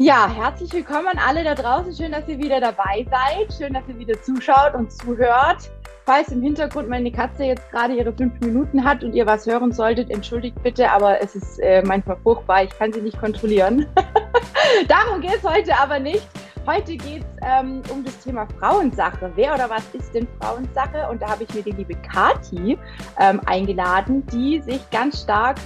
Ja, herzlich willkommen an alle da draußen. Schön, dass ihr wieder dabei seid. Schön, dass ihr wieder zuschaut und zuhört. Falls im Hintergrund meine Katze jetzt gerade ihre fünf Minuten hat und ihr was hören solltet, entschuldigt bitte, aber es ist äh, manchmal furchtbar. Ich kann sie nicht kontrollieren. Darum geht es heute aber nicht. Heute geht es ähm, um das Thema Frauensache. Wer oder was ist denn Frauensache? Und da habe ich mir die liebe Kati ähm, eingeladen, die sich ganz stark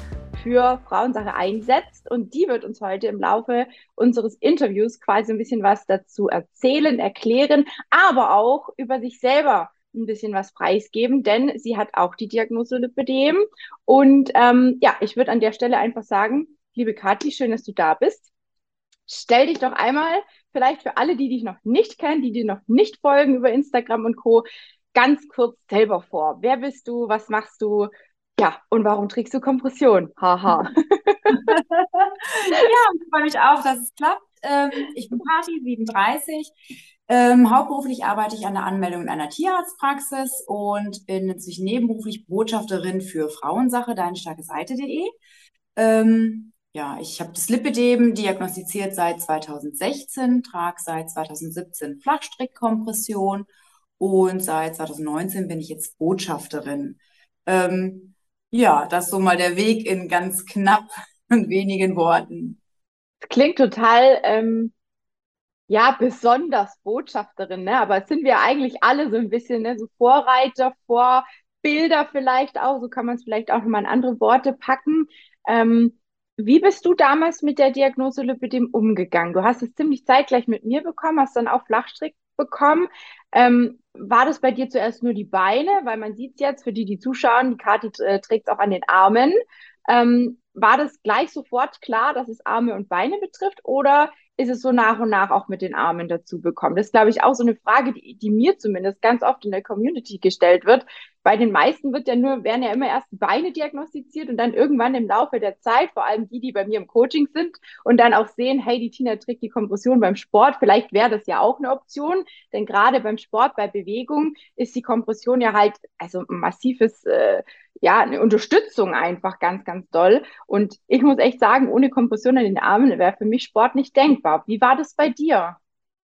für Frauensache einsetzt. Und die wird uns heute im Laufe unseres Interviews quasi ein bisschen was dazu erzählen, erklären, aber auch über sich selber ein bisschen was preisgeben, denn sie hat auch die Diagnose Lipödem. Und ähm, ja, ich würde an der Stelle einfach sagen, liebe Kathi, schön, dass du da bist. Stell dich doch einmal, vielleicht für alle, die dich noch nicht kennen, die dir noch nicht folgen über Instagram und Co., ganz kurz selber vor. Wer bist du? Was machst du? Ja, und warum trägst du Kompression? Haha. ja, ich freue mich auch, dass es klappt. Ähm, ich bin Party, 37. Ähm, hauptberuflich arbeite ich an der Anmeldung in einer Tierarztpraxis und bin inzwischen nebenberuflich Botschafterin für Frauensache, deinstarkeseite.de. Ähm, ja, ich habe das Lipidem diagnostiziert seit 2016, trage seit 2017 Flachstrickkompression und seit 2019 bin ich jetzt Botschafterin. Ähm, ja, das ist so mal der Weg in ganz knapp und wenigen Worten. Klingt total, ähm, ja, besonders Botschafterin, ne? Aber sind wir eigentlich alle so ein bisschen, ne? So Vorreiter, Vorbilder vielleicht auch, so kann man es vielleicht auch nochmal in andere Worte packen. Ähm, wie bist du damals mit der Diagnose Lipidem umgegangen? Du hast es ziemlich zeitgleich mit mir bekommen, hast dann auch Flachstrick bekommen. Ähm, war das bei dir zuerst nur die Beine? Weil man sieht es jetzt, für die, die zuschauen, die Kati äh, trägt es auch an den Armen. Ähm, war das gleich sofort klar, dass es Arme und Beine betrifft? Oder ist es so nach und nach auch mit den Armen dazu bekommen? Das ist, glaube ich, auch so eine Frage, die, die mir zumindest ganz oft in der Community gestellt wird. Bei den meisten wird ja nur, werden ja immer erst Beine diagnostiziert und dann irgendwann im Laufe der Zeit, vor allem die, die bei mir im Coaching sind und dann auch sehen, hey, die Tina trägt die Kompression beim Sport. Vielleicht wäre das ja auch eine Option, denn gerade beim Sport, bei Bewegung ist die Kompression ja halt, also massives, äh, ja, eine Unterstützung einfach ganz, ganz doll. Und ich muss echt sagen, ohne Kompression an den Armen wäre für mich Sport nicht denkbar. Wie war das bei dir?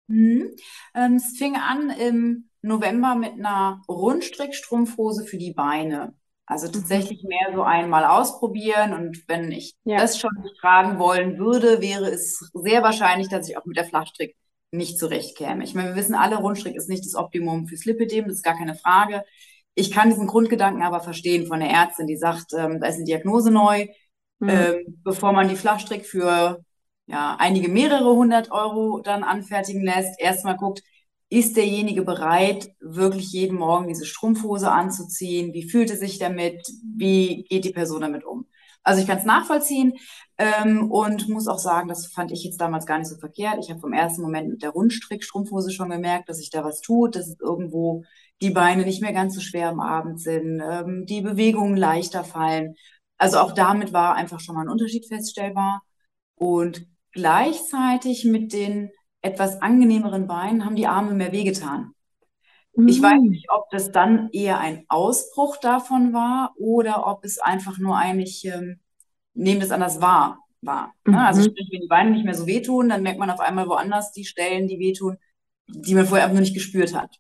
Mhm. Ähm, es fing an im November mit einer Rundstrickstrumpfhose für die Beine. Also mhm. tatsächlich mehr so einmal ausprobieren. Und wenn ich ja. das schon tragen wollen würde, wäre es sehr wahrscheinlich, dass ich auch mit der Flachstrick nicht zurechtkäme. Ich meine, wir wissen alle, Rundstrick ist nicht das Optimum fürs Lipidem, das ist gar keine Frage. Ich kann diesen Grundgedanken aber verstehen von der Ärztin, die sagt, ähm, da ist eine Diagnose neu. Mhm. Ähm, bevor man die Flachstrick für ja, einige mehrere hundert Euro dann anfertigen lässt, erstmal guckt, ist derjenige bereit, wirklich jeden Morgen diese Strumpfhose anzuziehen? Wie fühlt er sich damit? Wie geht die Person damit um? Also ich kann es nachvollziehen ähm, und muss auch sagen, das fand ich jetzt damals gar nicht so verkehrt. Ich habe vom ersten Moment mit der Rundstrick-Strumpfhose schon gemerkt, dass sich da was tut, dass es irgendwo die Beine nicht mehr ganz so schwer am Abend sind, ähm, die Bewegungen leichter fallen. Also auch damit war einfach schon mal ein Unterschied feststellbar. Und gleichzeitig mit den etwas angenehmeren Beinen haben die Arme mehr wehgetan. Mhm. Ich weiß nicht, ob das dann eher ein Ausbruch davon war oder ob es einfach nur eigentlich, ähm, nehmen das anders wahr, war. Ne? Mhm. Also sprich, wenn die Beine nicht mehr so wehtun, dann merkt man auf einmal woanders die Stellen, die wehtun, die man vorher einfach nur nicht gespürt hat.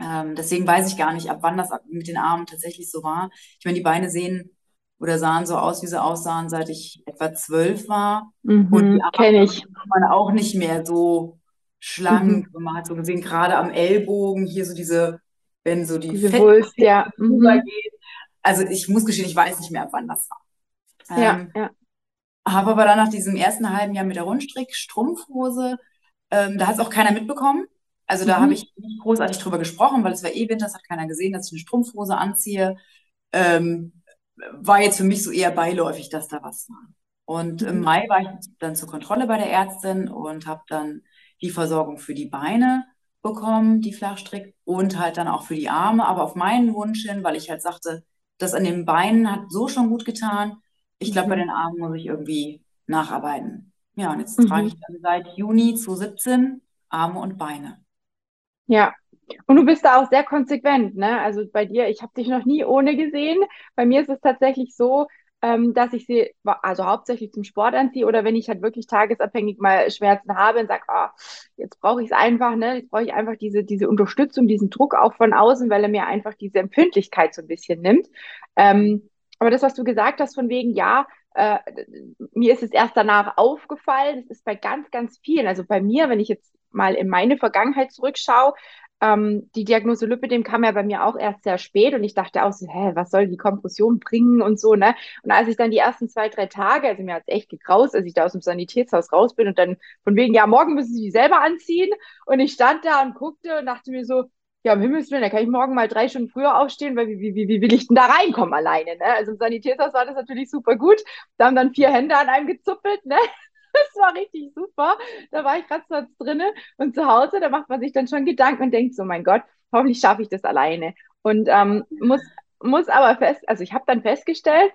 Ähm, deswegen weiß ich gar nicht, ab wann das mit den Armen tatsächlich so war. Ich meine, die Beine sehen oder sahen so aus, wie sie aussahen, seit ich etwa zwölf war. Mhm, und die Arme ich. man auch nicht mehr so schlank. Mhm. Man hat so gesehen, gerade am Ellbogen hier so diese, wenn so die diese Wulst, ja. Mhm. Also ich muss gestehen, ich weiß nicht mehr, wann das war. Ja, ähm, ja. Habe aber dann nach diesem ersten halben Jahr mit der Rundstrick-Strumpfhose, ähm, da hat es auch keiner mitbekommen. Also da mhm. habe ich nicht großartig drüber gesprochen, weil es war eh Winter, das hat keiner gesehen, dass ich eine Strumpfhose anziehe. Ähm, war jetzt für mich so eher beiläufig, dass da was war. Und im mhm. Mai war ich dann zur Kontrolle bei der Ärztin und habe dann die Versorgung für die Beine bekommen, die Flachstrick, und halt dann auch für die Arme, aber auf meinen Wunsch hin, weil ich halt sagte, das an den Beinen hat so schon gut getan. Ich glaube, mhm. bei den Armen muss ich irgendwie nacharbeiten. Ja, und jetzt mhm. trage ich dann seit Juni 2017 Arme und Beine. Ja, und du bist da auch sehr konsequent, ne? Also bei dir, ich habe dich noch nie ohne gesehen. Bei mir ist es tatsächlich so, ähm, dass ich sie also hauptsächlich zum Sport anziehe oder wenn ich halt wirklich tagesabhängig mal Schmerzen habe und sage, oh, jetzt brauche ich es einfach, ne? Jetzt brauche ich einfach diese, diese Unterstützung, diesen Druck auch von außen, weil er mir einfach diese Empfindlichkeit so ein bisschen nimmt. Ähm, aber das, was du gesagt hast, von wegen, ja, äh, mir ist es erst danach aufgefallen, das ist bei ganz, ganz vielen, also bei mir, wenn ich jetzt mal in meine Vergangenheit zurückschaue, ähm, die Diagnose Lipidem kam ja bei mir auch erst sehr spät und ich dachte auch so, hä, was soll die Kompression bringen und so, ne? Und als ich dann die ersten zwei, drei Tage, also mir hat es echt gegraust, als ich da aus dem Sanitätshaus raus bin und dann von wegen, ja, morgen müssen sie die selber anziehen und ich stand da und guckte und dachte mir so, ja, um Himmels Willen, da kann ich morgen mal drei Stunden früher aufstehen, weil wie, wie, wie, wie will ich denn da reinkommen alleine, ne? Also im Sanitätshaus war das natürlich super gut. Da haben dann vier Hände an einem gezuppelt, ne? Das war richtig super. Da war ich so drinne und zu Hause, da macht man sich dann schon Gedanken und denkt so, mein Gott, hoffentlich schaffe ich das alleine. Und ähm, muss, muss aber fest, also ich habe dann festgestellt,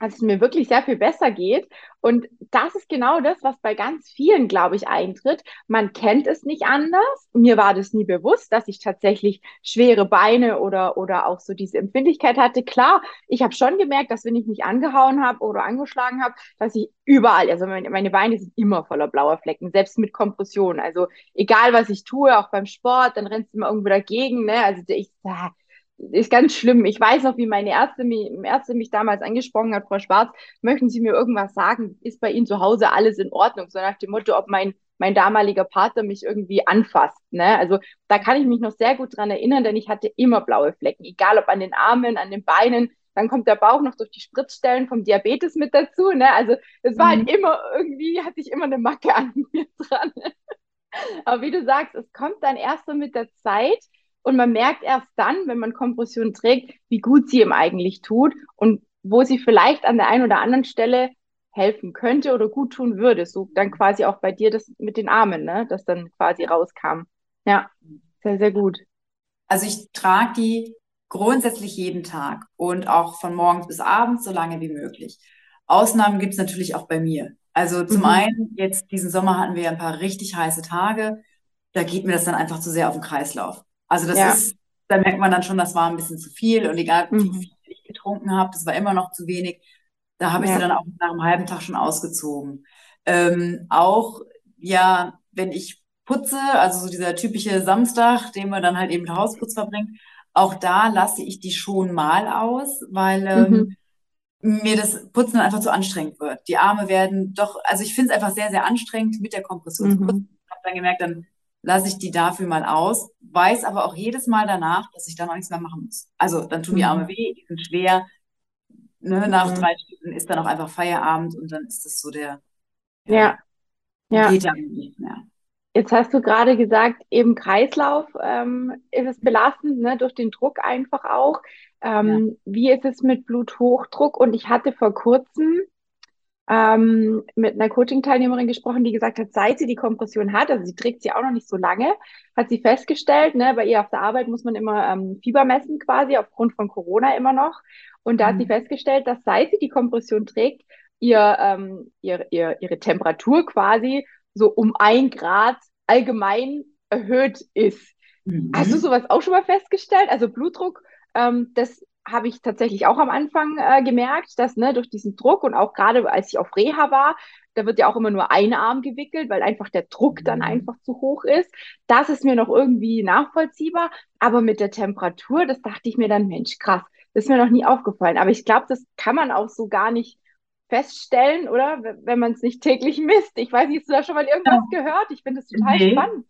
dass es mir wirklich sehr viel besser geht. Und das ist genau das, was bei ganz vielen, glaube ich, eintritt. Man kennt es nicht anders. Mir war das nie bewusst, dass ich tatsächlich schwere Beine oder, oder auch so diese Empfindlichkeit hatte. Klar, ich habe schon gemerkt, dass wenn ich mich angehauen habe oder angeschlagen habe, dass ich überall, also meine, Beine sind immer voller blauer Flecken, selbst mit Kompression. Also egal, was ich tue, auch beim Sport, dann rennst du immer irgendwo dagegen. Ne? Also ich, ist ganz schlimm. Ich weiß noch, wie meine Ärzte mich, Ärzte mich damals angesprochen hat, Frau Schwarz, möchten Sie mir irgendwas sagen? Ist bei Ihnen zu Hause alles in Ordnung? So nach dem Motto, ob mein, mein damaliger Partner mich irgendwie anfasst. Ne? Also da kann ich mich noch sehr gut dran erinnern, denn ich hatte immer blaue Flecken, egal ob an den Armen, an den Beinen. Dann kommt der Bauch noch durch die Spritzstellen vom Diabetes mit dazu. Ne? Also es war halt immer irgendwie, hatte ich immer eine Macke an mir dran. Aber wie du sagst, es kommt dann erst so mit der Zeit, und man merkt erst dann, wenn man Kompression trägt, wie gut sie ihm eigentlich tut und wo sie vielleicht an der einen oder anderen Stelle helfen könnte oder gut tun würde. So dann quasi auch bei dir das mit den Armen, ne? das dann quasi rauskam. Ja, sehr, sehr gut. Also ich trage die grundsätzlich jeden Tag und auch von morgens bis abends so lange wie möglich. Ausnahmen gibt es natürlich auch bei mir. Also zum mhm. einen, jetzt diesen Sommer hatten wir ein paar richtig heiße Tage. Da geht mir das dann einfach zu sehr auf den Kreislauf. Also das ja. ist, da merkt man dann schon, das war ein bisschen zu viel und egal wie mhm. viel ich getrunken habe, das war immer noch zu wenig. Da habe ich ja. sie dann auch nach einem halben Tag schon ausgezogen. Ähm, auch, ja, wenn ich putze, also so dieser typische Samstag, den man dann halt eben Hausputz verbringt, auch da lasse ich die schon mal aus, weil ähm, mhm. mir das Putzen dann einfach zu anstrengend wird. Die Arme werden doch, also ich finde es einfach sehr, sehr anstrengend mit der Kompression mhm. zu putzen. Ich habe dann gemerkt, dann lasse ich die dafür mal aus, weiß aber auch jedes Mal danach, dass ich da noch nichts mehr machen muss. Also dann tun die Arme mhm. weh, die sind schwer. Ne, nach mhm. drei Stunden ist dann auch einfach Feierabend und dann ist das so der. Ja. ja. Geht ja nicht mehr. Jetzt hast du gerade gesagt, eben Kreislauf ähm, ist es belastend, ne, durch den Druck einfach auch. Ähm, ja. Wie ist es mit Bluthochdruck? Und ich hatte vor kurzem ähm, mit einer Coaching-Teilnehmerin gesprochen, die gesagt hat, seit sie die Kompression hat, also sie trägt sie auch noch nicht so lange, hat sie festgestellt, ne, bei ihr auf der Arbeit muss man immer ähm, Fieber messen quasi, aufgrund von Corona immer noch. Und da mhm. hat sie mhm. festgestellt, dass seit sie die Kompression trägt, ihr, ähm, ihr, ihr, ihre Temperatur quasi so um ein Grad allgemein erhöht ist. Mhm. Hast du sowas auch schon mal festgestellt? Also Blutdruck, ähm, das habe ich tatsächlich auch am Anfang äh, gemerkt, dass ne, durch diesen Druck und auch gerade als ich auf Reha war, da wird ja auch immer nur ein Arm gewickelt, weil einfach der Druck dann mhm. einfach zu hoch ist. Das ist mir noch irgendwie nachvollziehbar. Aber mit der Temperatur, das dachte ich mir dann, Mensch, krass, das ist mir noch nie aufgefallen. Aber ich glaube, das kann man auch so gar nicht feststellen, oder? Wenn man es nicht täglich misst. Ich weiß nicht, hast du da schon mal irgendwas ja. gehört? Ich finde das total nee. spannend.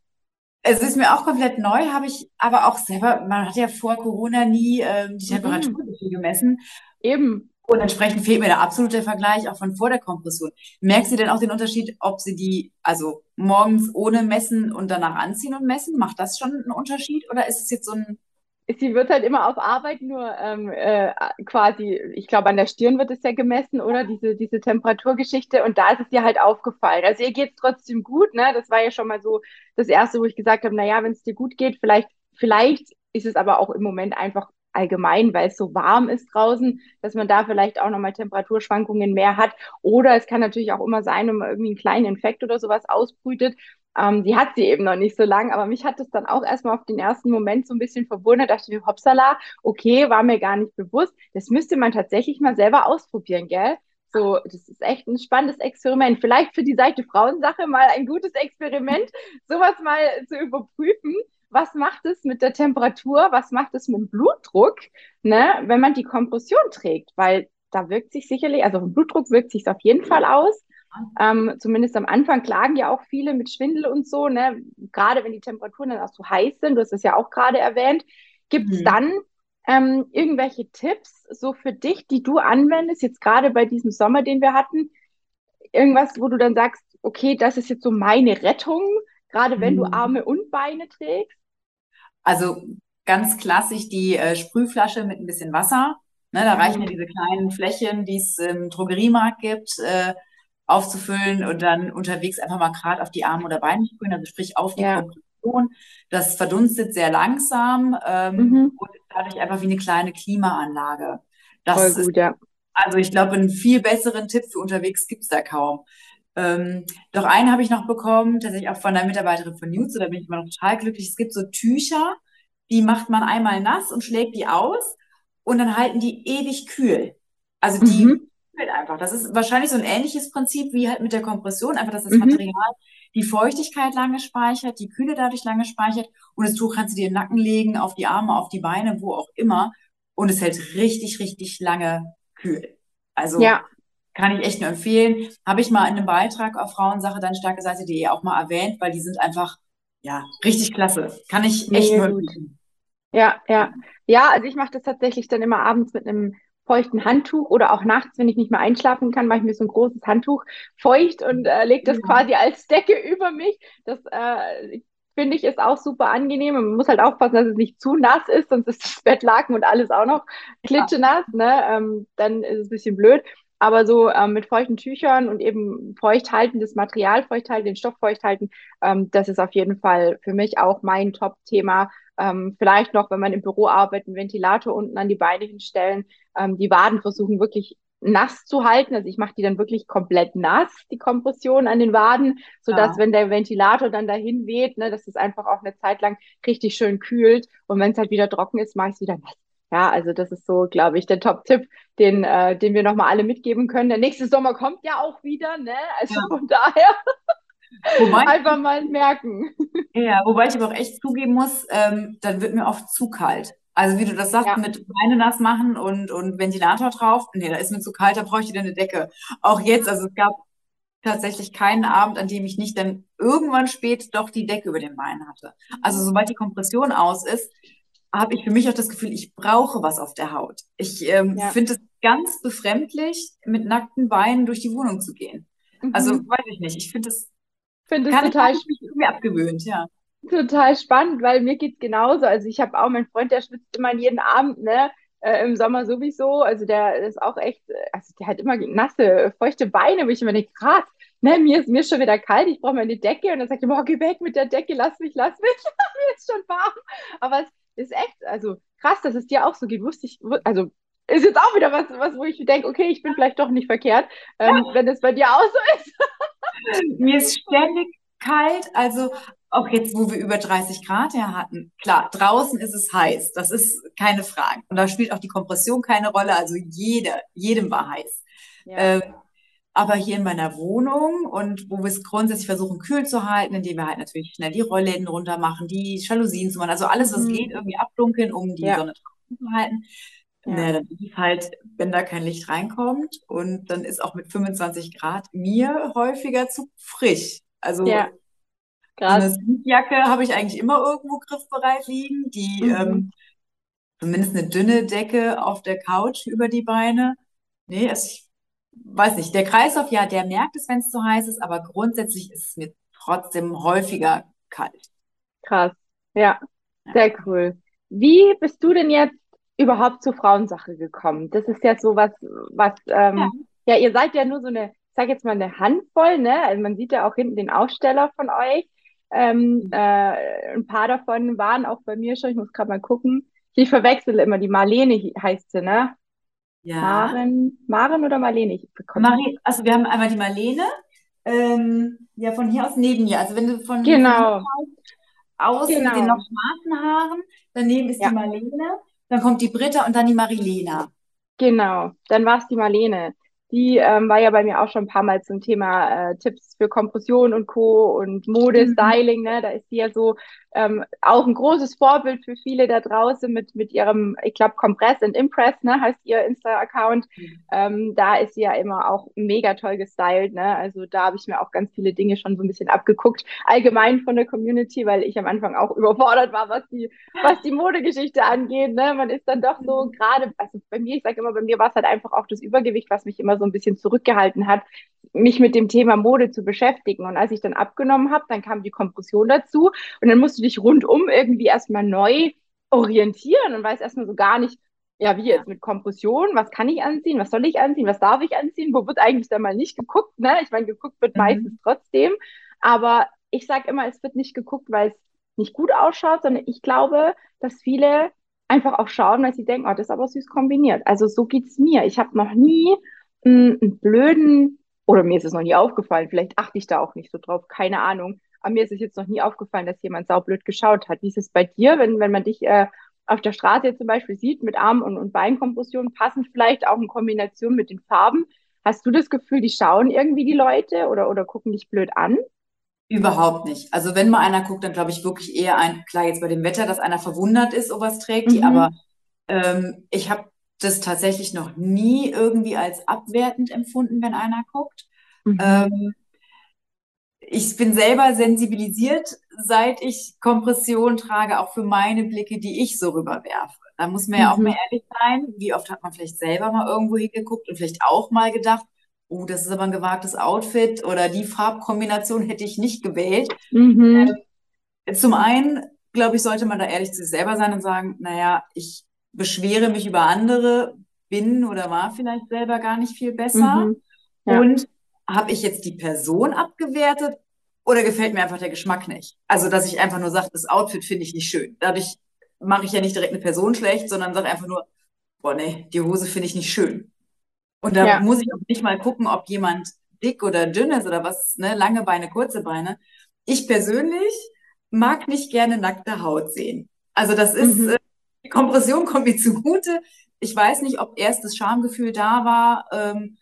Es ist mir auch komplett neu, habe ich aber auch selber, man hat ja vor Corona nie ähm, die. Temperatur mhm. gemessen. Eben. Und entsprechend fehlt mir der absolute Vergleich auch von vor der Kompression. Merkst du denn auch den Unterschied, ob sie die also morgens ohne messen und danach anziehen und messen? Macht das schon einen Unterschied oder ist es jetzt so ein sie wird halt immer auf Arbeit nur ähm, äh, quasi, ich glaube, an der Stirn wird es ja gemessen, oder? Diese, diese Temperaturgeschichte. Und da ist es ihr halt aufgefallen. Also ihr geht es trotzdem gut, ne? Das war ja schon mal so das Erste, wo ich gesagt habe, naja, wenn es dir gut geht, vielleicht, vielleicht ist es aber auch im Moment einfach allgemein, weil es so warm ist draußen, dass man da vielleicht auch nochmal Temperaturschwankungen mehr hat. Oder es kann natürlich auch immer sein, wenn man irgendwie einen kleinen Infekt oder sowas ausbrütet. Ähm, die hat sie eben noch nicht so lang, aber mich hat das dann auch erstmal auf den ersten Moment so ein bisschen verwundert. Da dachte ich mir, hoppsala, okay, war mir gar nicht bewusst. Das müsste man tatsächlich mal selber ausprobieren, gell? So, das ist echt ein spannendes Experiment. Vielleicht für die Seite Frauensache mal ein gutes Experiment, sowas mal zu überprüfen. Was macht es mit der Temperatur? Was macht es mit dem Blutdruck, ne, wenn man die Kompression trägt? Weil da wirkt sich sicherlich, also vom Blutdruck wirkt sich auf jeden Fall aus. Ähm, zumindest am Anfang klagen ja auch viele mit Schwindel und so, ne? Gerade wenn die Temperaturen dann auch so heiß sind, du hast es ja auch gerade erwähnt. Gibt es mhm. dann ähm, irgendwelche Tipps so für dich, die du anwendest, jetzt gerade bei diesem Sommer, den wir hatten? Irgendwas, wo du dann sagst, okay, das ist jetzt so meine Rettung, gerade wenn mhm. du Arme und Beine trägst? Also ganz klassisch die äh, Sprühflasche mit ein bisschen Wasser. Ne, da reichen ja diese kleinen Flächen, die es im Drogeriemarkt gibt, äh, aufzufüllen und dann unterwegs einfach mal gerade auf die Arme oder Beine sprühen, also sprich auf die ja. Kompression. Das verdunstet sehr langsam ähm, mhm. und dadurch einfach wie eine kleine Klimaanlage. Das Voll gut, ja. Also ich glaube, einen viel besseren Tipp für unterwegs gibt es da kaum. Ähm, doch einen habe ich noch bekommen, tatsächlich auch von einer Mitarbeiterin von News, da bin ich immer noch total glücklich. Es gibt so Tücher, die macht man einmal nass und schlägt die aus und dann halten die ewig kühl. Also die mhm. kühlt einfach. Das ist wahrscheinlich so ein ähnliches Prinzip wie halt mit der Kompression, einfach dass das mhm. Material die Feuchtigkeit lange speichert, die Kühle dadurch lange speichert und das Tuch kannst du dir in den Nacken legen, auf die Arme, auf die Beine, wo auch immer und es hält richtig, richtig lange kühl. Also ja kann ich echt nur empfehlen. Habe ich mal in einem Beitrag auf Frauensache dann starke Seite.de auch mal erwähnt, weil die sind einfach, ja, richtig klasse. Kann ich echt nur empfehlen. Ja, ja. Ja, also ich mache das tatsächlich dann immer abends mit einem feuchten Handtuch oder auch nachts, wenn ich nicht mehr einschlafen kann, mache ich mir so ein großes Handtuch feucht und äh, lege das ja. quasi als Decke über mich. Das äh, finde ich ist auch super angenehm. Man muss halt aufpassen, dass es nicht zu nass ist, sonst ist das Bettlaken und alles auch noch klitschenass. Ne? Ähm, dann ist es ein bisschen blöd. Aber so ähm, mit feuchten Tüchern und eben feuchthaltendes Material, feuchthalten, den Stoff feuchthalten, ähm, das ist auf jeden Fall für mich auch mein Top-Thema. Ähm, vielleicht noch, wenn man im Büro arbeitet, einen Ventilator unten an die Beine hinstellen, ähm, die Waden versuchen wirklich nass zu halten. Also ich mache die dann wirklich komplett nass, die Kompression an den Waden, sodass, ja. wenn der Ventilator dann dahin weht, ne, dass es einfach auch eine Zeit lang richtig schön kühlt. Und wenn es halt wieder trocken ist, mache ich es wieder nass. Ja, also das ist so, glaube ich, der Top-Tipp, den, äh, den wir nochmal alle mitgeben können. Der nächste Sommer kommt ja auch wieder, ne? Also ja. von daher wobei, einfach mal merken. Ja, wobei ich aber auch echt zugeben muss, ähm, dann wird mir oft zu kalt. Also wie du das sagst, ja. mit Beine nass machen und, und Ventilator drauf, nee, da ist mir zu kalt, da brauche ich wieder eine Decke. Auch jetzt, also es gab tatsächlich keinen Abend, an dem ich nicht dann irgendwann spät doch die Decke über den Beinen hatte. Also sobald die Kompression aus ist, habe ich für mich auch das Gefühl, ich brauche was auf der Haut. Ich ähm, ja. finde es ganz befremdlich, mit nackten Beinen durch die Wohnung zu gehen. Mhm. Also weiß ich nicht. Ich finde es find total mich irgendwie abgewöhnt, ja. Total spannend, weil mir geht's genauso. Also ich habe auch meinen Freund, der schwitzt immer jeden Abend, ne? Äh, Im Sommer sowieso. Also der ist auch echt, also der hat immer nasse, feuchte Beine, wo ich immer denke, krass, ne, mir ist mir ist schon wieder kalt, ich brauche meine Decke. Und dann sagt er, boah, geh weg mit der Decke, lass mich, lass mich. mir ist schon warm. Aber es ist echt, also krass, dass es dir auch so geht. Wusste ich, also ist jetzt auch wieder was, was wo ich denke, okay, ich bin vielleicht doch nicht verkehrt, ähm, wenn es bei dir auch so ist. Mir ist ständig kalt, also auch jetzt, wo wir über 30 Grad her hatten. Klar, draußen ist es heiß, das ist keine Frage. Und da spielt auch die Kompression keine Rolle, also jeder, jedem war heiß. Ja. Ähm, aber hier in meiner Wohnung und wo wir es grundsätzlich versuchen, kühl zu halten, indem wir halt natürlich schnell die Rollläden runter machen, die Jalousien zu machen, also alles, was mhm. geht, irgendwie abdunkeln, um die ja. Sonne draußen zu halten. Ja. Naja, dann ist halt, wenn da kein Licht reinkommt und dann ist auch mit 25 Grad mir häufiger zu frisch. Also ja. eine Jacke habe ich eigentlich immer irgendwo griffbereit liegen, die mhm. ähm, zumindest eine dünne Decke auf der Couch über die Beine. Nee, es, weiß nicht, der Kreislauf, ja, der merkt es, wenn es zu heiß ist, aber grundsätzlich ist es mir trotzdem häufiger kalt. Krass, ja, sehr cool. Wie bist du denn jetzt überhaupt zur Frauensache gekommen? Das ist ja so was, was, ähm, ja. ja. ihr seid ja nur so eine, ich sag jetzt mal eine Handvoll, ne? Also man sieht ja auch hinten den Aussteller von euch. Ähm, mhm. äh, ein paar davon waren auch bei mir schon, ich muss gerade mal gucken. ich verwechsel immer, die Marlene heißt sie, ne? Ja. Maren, Maren oder Marlene? Ich bekomme- Marie, also wir haben einmal die Marlene, ähm, ja, von hier aus neben mir. Also wenn du von Genau. aus mit Genau. den noch schwarzen Haaren, daneben ist Ja. die Marlene, dann kommt die Britta und dann die Marilena. Genau, dann war es die Marlene. Die ähm, war ja bei mir auch schon ein paar Mal zum Thema äh, Tipps für Kompression und Co. und Mode, Mhm. Styling, ne? Da ist sie ja so ähm, auch ein großes Vorbild für viele da draußen mit, mit ihrem, ich glaube, Compress and Impress, ne? Heißt ihr Insta-Account. Mhm. Ähm, da ist sie ja immer auch mega toll gestylt, ne? Also da habe ich mir auch ganz viele Dinge schon so ein bisschen abgeguckt. Allgemein von der Community, weil ich am Anfang auch überfordert war, was die, was die Modegeschichte angeht, ne? Man ist dann doch so gerade, also bei mir, ich sage immer, bei mir war es halt einfach auch das Übergewicht, was mich immer so ein bisschen zurückgehalten hat, mich mit dem Thema Mode zu beschäftigen. Und als ich dann abgenommen habe, dann kam die Kompression dazu und dann musst du dich rundum irgendwie erstmal neu orientieren und weiß erstmal so gar nicht, ja, wie jetzt mit Kompression, was kann ich anziehen, was soll ich anziehen, was darf ich anziehen, wo wird eigentlich da mal nicht geguckt, ne? Ich meine, geguckt wird Mhm. meistens trotzdem, aber ich sage immer, es wird nicht geguckt, weil es nicht gut ausschaut, sondern ich glaube, dass viele einfach auch schauen, weil sie denken, oh, das ist aber süß kombiniert. Also so geht's mir. Ich habe noch nie mh, einen blöden, oder mir ist es noch nie aufgefallen, vielleicht achte ich da auch nicht so drauf, keine Ahnung. Aber mir ist es jetzt noch nie aufgefallen, dass jemand saublöd geschaut hat. Wie ist es bei dir, wenn, wenn man dich äh, auf der Straße jetzt zum Beispiel sieht mit Arm- und, und Beinkompression, passend vielleicht auch in Kombination mit den Farben? Hast du das Gefühl, die schauen irgendwie die Leute oder, oder gucken dich blöd an? Überhaupt nicht. Also wenn mal einer guckt, dann glaube ich wirklich eher ein, klar jetzt bei dem Wetter, dass einer verwundert ist, ob was trägt die, Mhm. aber ähm, ich habe das tatsächlich noch nie irgendwie als abwertend empfunden, wenn einer guckt. Mhm. Ähm, ich bin selber sensibilisiert, seit ich Kompression trage, auch für meine Blicke, die ich so rüberwerfe. Da muss man ja auch Mhm. mal ehrlich sein. Wie oft hat man vielleicht selber mal irgendwo hingeguckt und vielleicht auch mal gedacht, oh, das ist aber ein gewagtes Outfit oder die Farbkombination hätte ich nicht gewählt. Mhm. Zum einen, glaube ich, sollte man da ehrlich zu sich selber sein und sagen, naja, ich beschwere mich über andere, bin oder war vielleicht selber gar nicht viel besser. Mhm. Ja. Und habe ich jetzt die Person abgewertet oder gefällt mir einfach der Geschmack nicht? Also, dass ich einfach nur sage, das Outfit finde ich nicht schön. Dadurch mache ich ja nicht direkt eine Person schlecht, sondern sage einfach nur, boah, nee, die Hose finde ich nicht schön. Und da Ja. muss ich auch nicht mal gucken, ob jemand dick oder dünn ist oder was, ne, lange Beine, kurze Beine. Ich persönlich mag nicht gerne nackte Haut sehen. Also das ist, Mhm. äh, die Kompression kommt mir zugute. Ich weiß nicht, ob erst das Schamgefühl da war, ähm,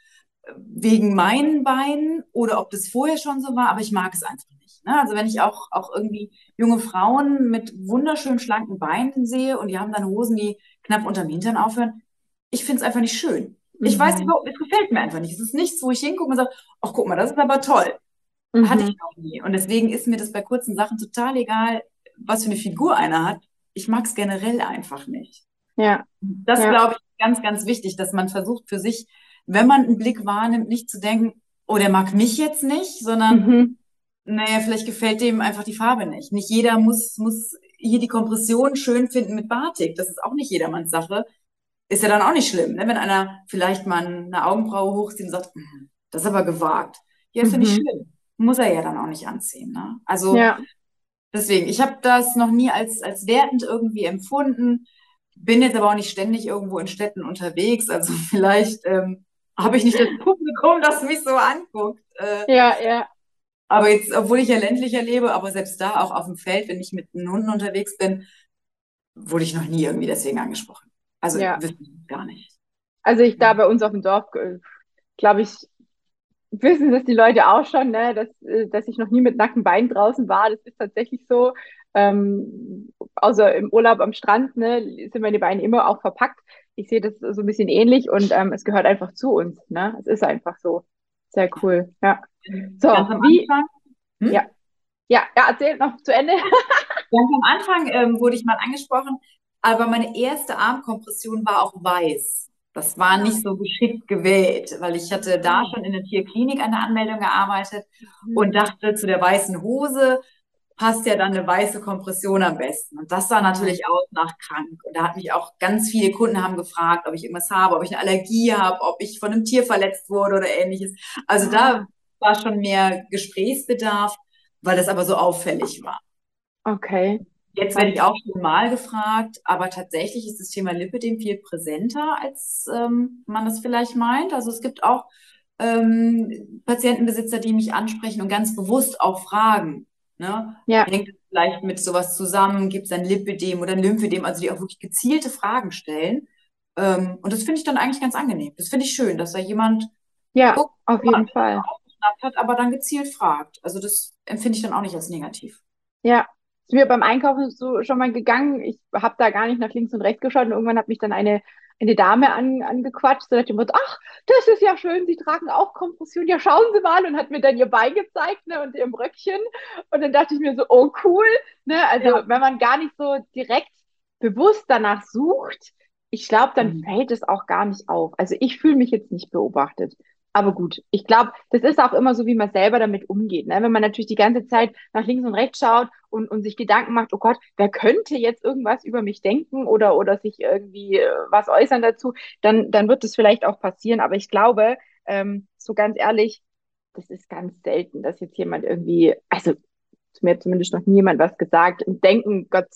wegen meinen Beinen oder ob das vorher schon so war, aber ich mag es einfach nicht. Ne? Also wenn ich auch, auch irgendwie junge Frauen mit wunderschön schlanken Beinen sehe und die haben dann Hosen, die knapp unterm Hintern aufhören, ich finde es einfach nicht schön. Ich weiß Mhm. überhaupt, es gefällt mir einfach nicht. Es ist nichts, wo ich hingucke und sage, ach guck mal, das ist aber toll. Hatte Mhm. ich noch nie. Und deswegen ist mir das bei kurzen Sachen total egal, was für eine Figur einer hat. Ich mag es generell einfach nicht. Ja. Das Ja. glaube ich ganz, ganz wichtig, dass man versucht für sich, wenn man einen Blick wahrnimmt, nicht zu denken, oh, der mag mich jetzt nicht, sondern Mhm. naja, vielleicht gefällt dem einfach die Farbe nicht. Nicht jeder muss, muss hier die Kompression schön finden mit Batik. Das ist auch nicht jedermanns Sache. Ist ja dann auch nicht schlimm, ne? Wenn einer vielleicht mal eine Augenbraue hochzieht und sagt, "Hm, das ist aber gewagt. Ja, nicht Mhm. schlimm. Muss er ja dann auch nicht anziehen, ne? Also Ja. Deswegen, ich habe das noch nie als, als wertend irgendwie empfunden. Bin jetzt aber auch nicht ständig irgendwo in Städten unterwegs. Also vielleicht ähm, habe ich nicht das Publikum, das mich so anguckt. Äh, Ja, ja. aber jetzt, obwohl ich ja ländlicher lebe, aber selbst da auch auf dem Feld, wenn ich mit den Hunden unterwegs bin, wurde ich noch nie irgendwie deswegen angesprochen. Also Ja. gar nicht. Also ich da bei uns auf dem Dorf, glaube ich, wissen das die Leute auch schon, ne, dass, äh, dass ich noch nie mit nackten Beinen draußen war. Das ist tatsächlich so. Ähm, außer im Urlaub am Strand, ne, sind meine Beine immer auch verpackt. Ich sehe das so ein bisschen ähnlich und ähm, es gehört einfach zu uns, ne? Es ist einfach so. Sehr cool. Ja. So, wie, Anfang, hm? Ja. ja, ja, erzählt noch zu Ende. Ganz am Anfang ähm, wurde ich mal angesprochen, aber meine erste Armkompression war auch weiß. Das war nicht so geschickt gewählt, weil ich hatte da schon in der Tierklinik an der Anmeldung gearbeitet und dachte, zu der weißen Hose passt ja dann eine weiße Kompression am besten. Und das sah natürlich aus nach krank. Und da hat mich auch ganz viele Kunden haben gefragt, ob ich irgendwas habe, ob ich eine Allergie habe, ob ich von einem Tier verletzt wurde oder ähnliches. Also da war schon mehr Gesprächsbedarf, weil das aber so auffällig war. Okay. Jetzt werde ich auch schon mal gefragt, aber tatsächlich ist das Thema Lipidem viel präsenter, als ähm, man das vielleicht meint. Also es gibt auch ähm, Patientenbesitzer, die mich ansprechen und ganz bewusst auch fragen. Ne? Ja. Hängt vielleicht mit sowas zusammen? Gibt es ein Lipidem oder ein Lymphedem? Also die auch wirklich gezielte Fragen stellen. Ähm, und das finde ich dann eigentlich ganz angenehm. Das finde ich schön, dass da jemand ja, guckt, auf jeden Fall hat, aber dann gezielt fragt. Also das empfinde ich dann auch nicht als negativ. Ja, ist mir beim Einkaufen so schon mal gegangen. Ich habe da gar nicht nach links und rechts geschaut und irgendwann hat mich dann eine, eine Dame an, angequatscht, so nach dem Motto, ach, das ist ja schön, Sie tragen auch Kompression, ja schauen Sie mal und hat mir dann ihr Bein gezeigt ne, und ihr Bröckchen und dann dachte ich mir so, oh cool, ne, also ja. wenn man gar nicht so direkt bewusst danach sucht, ich glaube, dann mhm. fällt es auch gar nicht auf. Also ich fühle mich jetzt nicht beobachtet. Aber gut, ich glaube, das ist auch immer so, wie man selber damit umgeht. Ne? Wenn man natürlich die ganze Zeit nach links und rechts schaut und, und sich Gedanken macht, oh Gott, wer könnte jetzt irgendwas über mich denken oder, oder sich irgendwie äh, was äußern dazu, dann, dann wird das vielleicht auch passieren. Aber ich glaube, ähm, so ganz ehrlich, das ist ganz selten, dass jetzt jemand irgendwie, also mir zumindest noch niemand was gesagt und denken, Gott,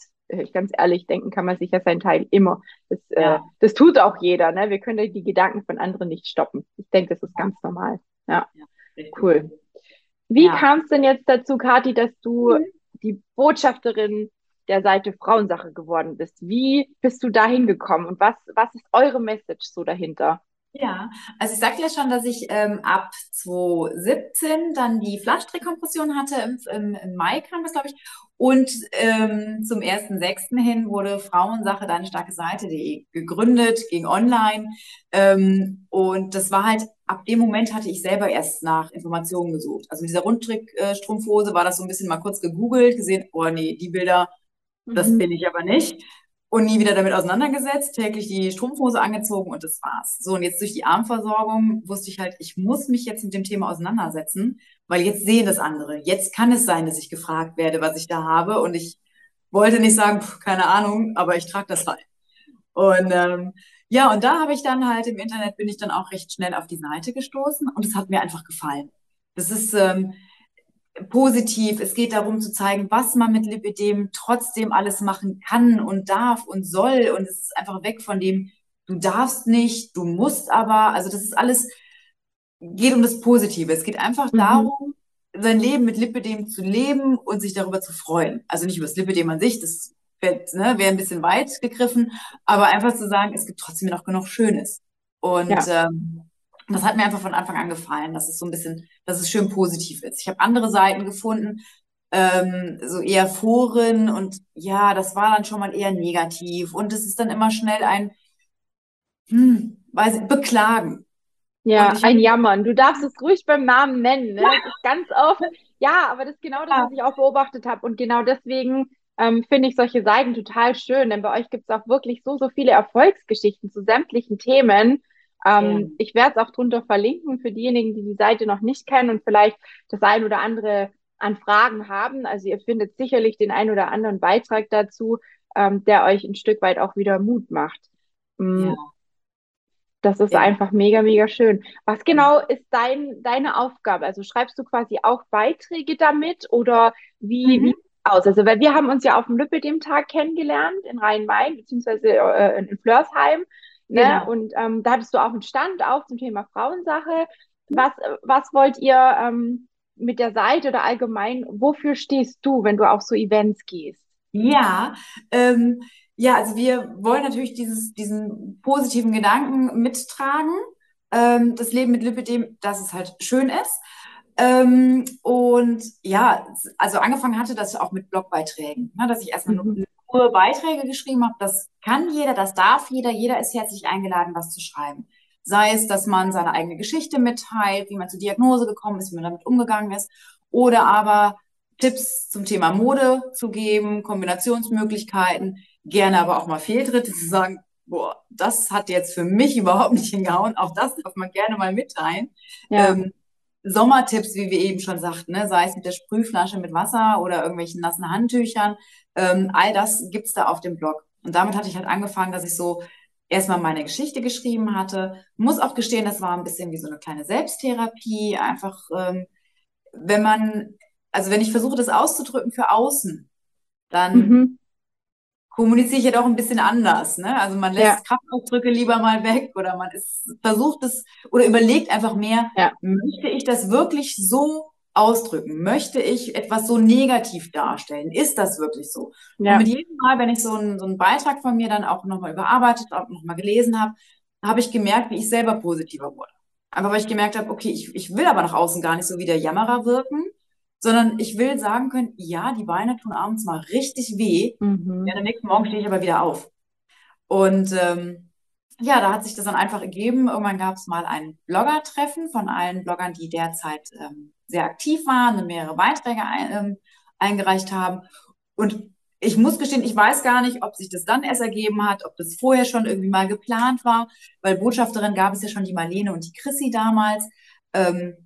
ganz ehrlich, denken kann man sich ja seinen Teil immer. Das, äh, ja. äh, das tut auch jeder. Ne? Wir können die Gedanken von anderen nicht stoppen. Ich denke, das ist ganz normal. Ja, ja cool. Wie ja. kam es denn jetzt dazu, Kathi, dass du mhm. die Botschafterin der Seite Frauensache geworden bist? Wie bist du da hingekommen und was, was ist eure Message so dahinter? Ja, also ich sagte ja schon, dass ich ähm, ab 2017 dann die Flachstrickkompression hatte. Im, im, Im, Mai kam das, glaube ich. Und ähm, zum 1.6. hin wurde Frauensache Deine starke Seite.de gegründet, ging online. Ähm, und das war halt, ab dem Moment hatte ich selber erst nach Informationen gesucht. Also mit dieser Rundstrickstrumpfhose war das so ein bisschen mal kurz gegoogelt, gesehen, oh nee, die Bilder, das mhm. bin ich aber nicht und nie wieder damit auseinandergesetzt, täglich die Strumpfhose angezogen und das war's. So, und jetzt durch die Armversorgung wusste ich halt, ich muss mich jetzt mit dem Thema auseinandersetzen, weil jetzt sehen das andere. Jetzt kann es sein, dass ich gefragt werde, was ich da habe und ich wollte nicht sagen, pff, keine Ahnung, aber ich trage das halt. Und ähm, ja, und da habe ich dann halt im Internet bin ich dann auch recht schnell auf die Seite gestoßen und es hat mir einfach gefallen. Das ist ähm, positiv. Es geht darum zu zeigen, was man mit Lipidem trotzdem alles machen kann und darf und soll. Und es ist einfach weg von dem, du darfst nicht, du musst aber. Also das ist alles, geht um das Positive. Es geht einfach mhm. darum, sein Leben mit Lipidem zu leben und sich darüber zu freuen. Also nicht über das Lipidem an sich, das wäre ne, wär ein bisschen weit gegriffen, aber einfach zu sagen, es gibt trotzdem noch genug Schönes. Und ja. ähm, das hat mir einfach von Anfang an gefallen, dass es so ein bisschen, dass es schön positiv ist. Ich habe andere Seiten gefunden, ähm, so eher Foren und ja, das war dann schon mal eher negativ und es ist dann immer schnell ein hm, weiß, Beklagen. Ja, ein Jammern. Du darfst es ruhig beim Namen nennen. Ne? Ja. Das ist ganz oft. Ja, aber das ist genau das, was ich auch beobachtet habe. Und genau deswegen ähm, finde ich solche Seiten total schön, denn bei euch gibt es auch wirklich so, so viele Erfolgsgeschichten zu sämtlichen Themen. Ähm, ja. Ich werde es auch drunter verlinken für diejenigen, die die Seite noch nicht kennen und vielleicht das ein oder andere an Fragen haben. Also ihr findet sicherlich den ein oder anderen Beitrag dazu, ähm, der euch ein Stück weit auch wieder Mut macht. Mhm. Ja. Das ist ja. einfach mega, mega schön. Was genau ist dein, deine Aufgabe? Also schreibst du quasi auch Beiträge damit oder wie, mhm. wie aus? Also, weil wir haben uns ja auf dem Lüppe dem Tag kennengelernt in Rhein-Main, beziehungsweise äh, in Flörsheim. Ne? Genau. Und ähm, da hattest du auch einen Stand auch zum Thema Frauensache. Was, was wollt ihr ähm, mit der Seite oder allgemein, wofür stehst du, wenn du auf so Events gehst? Ja, ähm, ja, also wir wollen natürlich dieses, diesen positiven Gedanken mittragen. Ähm, das Leben mit Lipidem, dass es halt schön ist. Ähm, und ja, also angefangen hatte das auch mit Blogbeiträgen, ne, dass ich erstmal mhm. nur nur Beiträge geschrieben habe, das kann jeder, das darf jeder, jeder ist herzlich eingeladen, was zu schreiben. Sei es, dass man seine eigene Geschichte mitteilt, wie man zur Diagnose gekommen ist, wie man damit umgegangen ist, oder aber Tipps zum Thema Mode zu geben, Kombinationsmöglichkeiten, gerne aber auch mal Fehltritte zu sagen, boah, das hat jetzt für mich überhaupt nicht hingehauen. Auch das darf man gerne mal mitteilen. Ja. Ähm, Sommertipps, wie wir eben schon sagten, ne? sei es mit der Sprühflasche mit Wasser oder irgendwelchen nassen Handtüchern, ähm, all das gibt's da auf dem Blog. Und damit hatte ich halt angefangen, dass ich so erstmal meine Geschichte geschrieben hatte. Muss auch gestehen, das war ein bisschen wie so eine kleine Selbsttherapie. Einfach, ähm, wenn man, also wenn ich versuche, das auszudrücken für außen, dann mhm. kommuniziere ich ja doch ein bisschen anders. Ne? Also man lässt ja. Kraftausdrücke lieber mal weg oder man ist, versucht es oder überlegt einfach mehr, ja. möchte ich das wirklich so ausdrücken? Möchte ich etwas so negativ darstellen? Ist das wirklich so? Ja. Und mit jedem Mal, wenn ich so einen, so einen Beitrag von mir dann auch nochmal überarbeitet, auch nochmal gelesen habe, habe ich gemerkt, wie ich selber positiver wurde. Einfach weil ich gemerkt habe, okay, ich, ich will aber nach außen gar nicht so wie der Jammerer wirken, sondern ich will sagen können, ja, die Beine tun abends mal richtig weh. Mhm. Ja, am nächsten Morgen stehe ich aber wieder auf. Und ähm, ja, da hat sich das dann einfach ergeben. Irgendwann gab es mal ein Blogger-Treffen von allen Bloggern, die derzeit ähm, sehr aktiv waren und mehrere Beiträge ein, ähm, eingereicht haben. Und ich muss gestehen, ich weiß gar nicht, ob sich das dann erst ergeben hat, ob das vorher schon irgendwie mal geplant war, weil Botschafterin gab es ja schon die Marlene und die Chrissy damals. Ähm,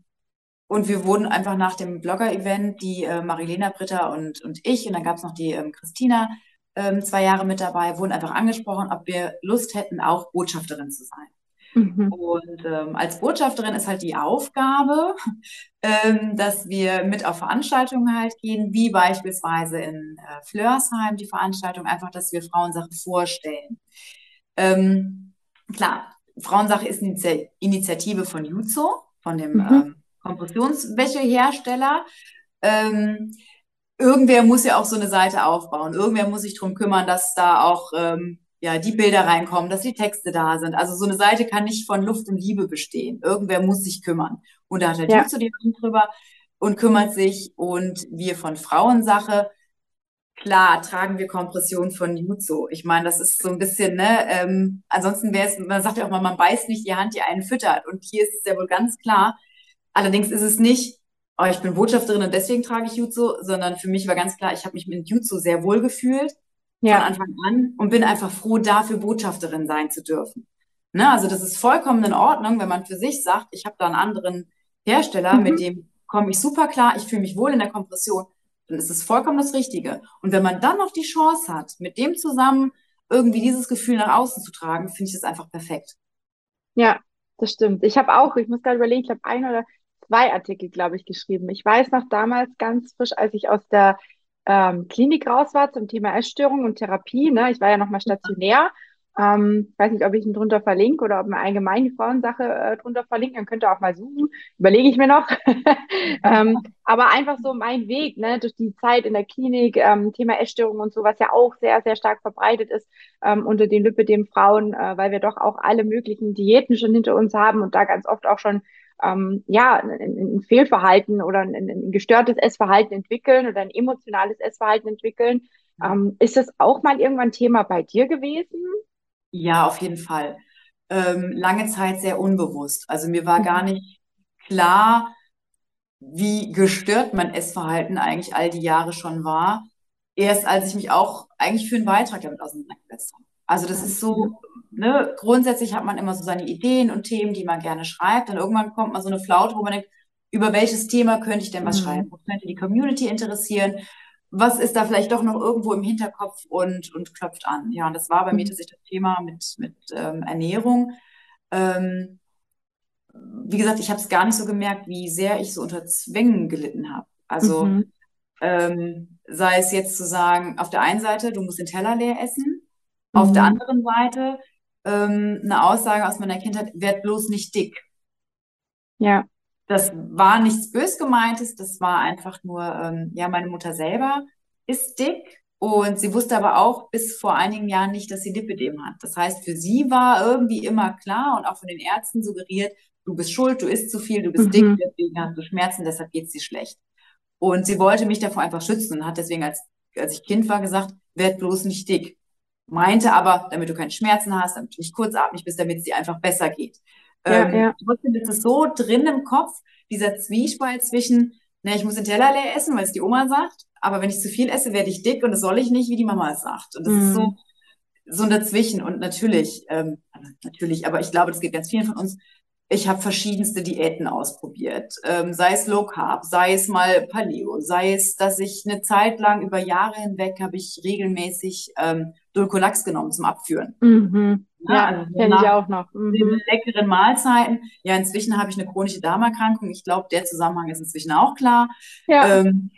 und wir wurden einfach nach dem Blogger-Event, die äh, Marilena Britta und, und ich, und dann gab es noch die ähm, Christina, ähm, zwei Jahre mit dabei, wurden einfach angesprochen, ob wir Lust hätten, auch Botschafterin zu sein. Mhm. Und ähm, als Botschafterin ist halt die Aufgabe, ähm, dass wir mit auf Veranstaltungen halt gehen, wie beispielsweise in äh, Flörsheim die Veranstaltung, einfach, dass wir Frauensache vorstellen. Ähm, klar, Frauensache ist eine Initiative von Juzo, von dem mhm. ähm, Kompressionswäschehersteller. Irgendwer muss ja auch so eine Seite aufbauen. Irgendwer muss sich darum kümmern, dass da auch ähm, ja, die Bilder reinkommen, dass die Texte da sind. Also so eine Seite kann nicht von Luft und Liebe bestehen. Irgendwer muss sich kümmern. Und da hat der ja. zu die Hand drüber und kümmert sich. Und wir von Frauensache, klar, tragen wir Kompression von Jutsu. Ich meine, das ist so ein bisschen, ne, ähm, ansonsten wäre es, man sagt ja auch mal, man beißt nicht die Hand, die einen füttert. Und hier ist es ja wohl ganz klar, Allerdings ist es nicht, oh, ich bin Botschafterin und deswegen trage ich Jutsu, sondern für mich war ganz klar, ich habe mich mit Jutsu sehr wohl gefühlt ja. von Anfang an und bin einfach froh, dafür Botschafterin sein zu dürfen. Ne? Also das ist vollkommen in Ordnung, wenn man für sich sagt, ich habe da einen anderen Hersteller, mhm. mit dem komme ich super klar, ich fühle mich wohl in der Kompression, dann ist es vollkommen das Richtige. Und wenn man dann noch die Chance hat, mit dem zusammen irgendwie dieses Gefühl nach außen zu tragen, finde ich das einfach perfekt. Ja, das stimmt. Ich habe auch, ich muss gerade überlegen, ich habe ein oder zwei Artikel, glaube ich, geschrieben. Ich weiß noch damals ganz frisch, als ich aus der ähm, Klinik raus war zum Thema Essstörung und Therapie. Ne? Ich war ja noch mal stationär. Ähm, weiß nicht, ob ich ihn drunter verlinke oder ob man allgemein die Frauensache äh, drunter verlinkt. Dann könnt ihr auch mal suchen. Überlege ich mir noch. ähm, aber einfach so mein Weg, ne, durch die Zeit in der Klinik, ähm, Thema Essstörung und so, was ja auch sehr, sehr stark verbreitet ist ähm, unter den Lipidem-Frauen, äh, weil wir doch auch alle möglichen Diäten schon hinter uns haben und da ganz oft auch schon ähm, ja, ein, ein Fehlverhalten oder ein, ein, gestörtes Essverhalten entwickeln oder ein emotionales Essverhalten entwickeln. Ähm, ist das auch mal irgendwann Thema bei dir gewesen? Ja, auf jeden Fall. Ähm, lange Zeit sehr unbewusst. Also mir war mhm. gar nicht klar, wie gestört mein Essverhalten eigentlich all die Jahre schon war. Erst als ich mich auch eigentlich für einen Beitrag damit auseinandergesetzt habe. Also das ist so, ne, grundsätzlich hat man immer so seine Ideen und Themen, die man gerne schreibt. Und irgendwann kommt mal so eine Flaute, wo man denkt, über welches Thema könnte ich denn was mhm. schreiben? Was könnte die Community interessieren? Was ist da vielleicht doch noch irgendwo im Hinterkopf und, und klopft an? Ja, und das war bei mhm. mir tatsächlich das Thema mit, mit ähm, Ernährung. Ähm, wie gesagt, ich habe es gar nicht so gemerkt, wie sehr ich so unter Zwängen gelitten habe. Also mhm. ähm, sei es jetzt zu sagen, auf der einen Seite, du musst den Teller leer essen, auf der mhm. anderen Seite ähm, eine Aussage aus meiner Kindheit, werd bloß nicht dick. Ja. Das war nichts bös gemeintes, das war einfach nur, ähm, ja, meine Mutter selber ist dick und sie wusste aber auch bis vor einigen Jahren nicht, dass sie Lipidem hat. Das heißt, für sie war irgendwie immer klar und auch von den Ärzten suggeriert, du bist schuld, du isst zu viel, du bist mhm. dick, deswegen hast du Schmerzen, deshalb geht es dir schlecht. Und sie wollte mich davor einfach schützen und hat deswegen, als, als ich Kind war, gesagt, werd bloß nicht dick meinte aber, damit du keine Schmerzen hast, damit du nicht kurzatmig bist, damit es dir einfach besser geht. Ja, ähm, ja. Trotzdem ist es so drin im Kopf, dieser Zwiespalt zwischen, na, ich muss den Teller leer essen, weil es die Oma sagt, aber wenn ich zu viel esse, werde ich dick und das soll ich nicht, wie die Mama es sagt. Und das mhm. ist so, mhm. so ein Dazwischen. Und natürlich, ähm, natürlich, aber ich glaube, das geht ganz vielen von uns, ich habe verschiedenste Diäten ausprobiert, ähm, sei es Low Carb, sei es mal Paleo, sei es, dass ich eine Zeit lang über Jahre hinweg habe ich regelmäßig ähm, Dulcolax genommen zum Abführen. Mhm. Ja, ja also kenne ich auch noch. Mhm. leckeren Mahlzeiten. Ja, inzwischen habe ich eine chronische Darmerkrankung. Ich glaube, der Zusammenhang ist inzwischen auch klar. Ja. Ähm,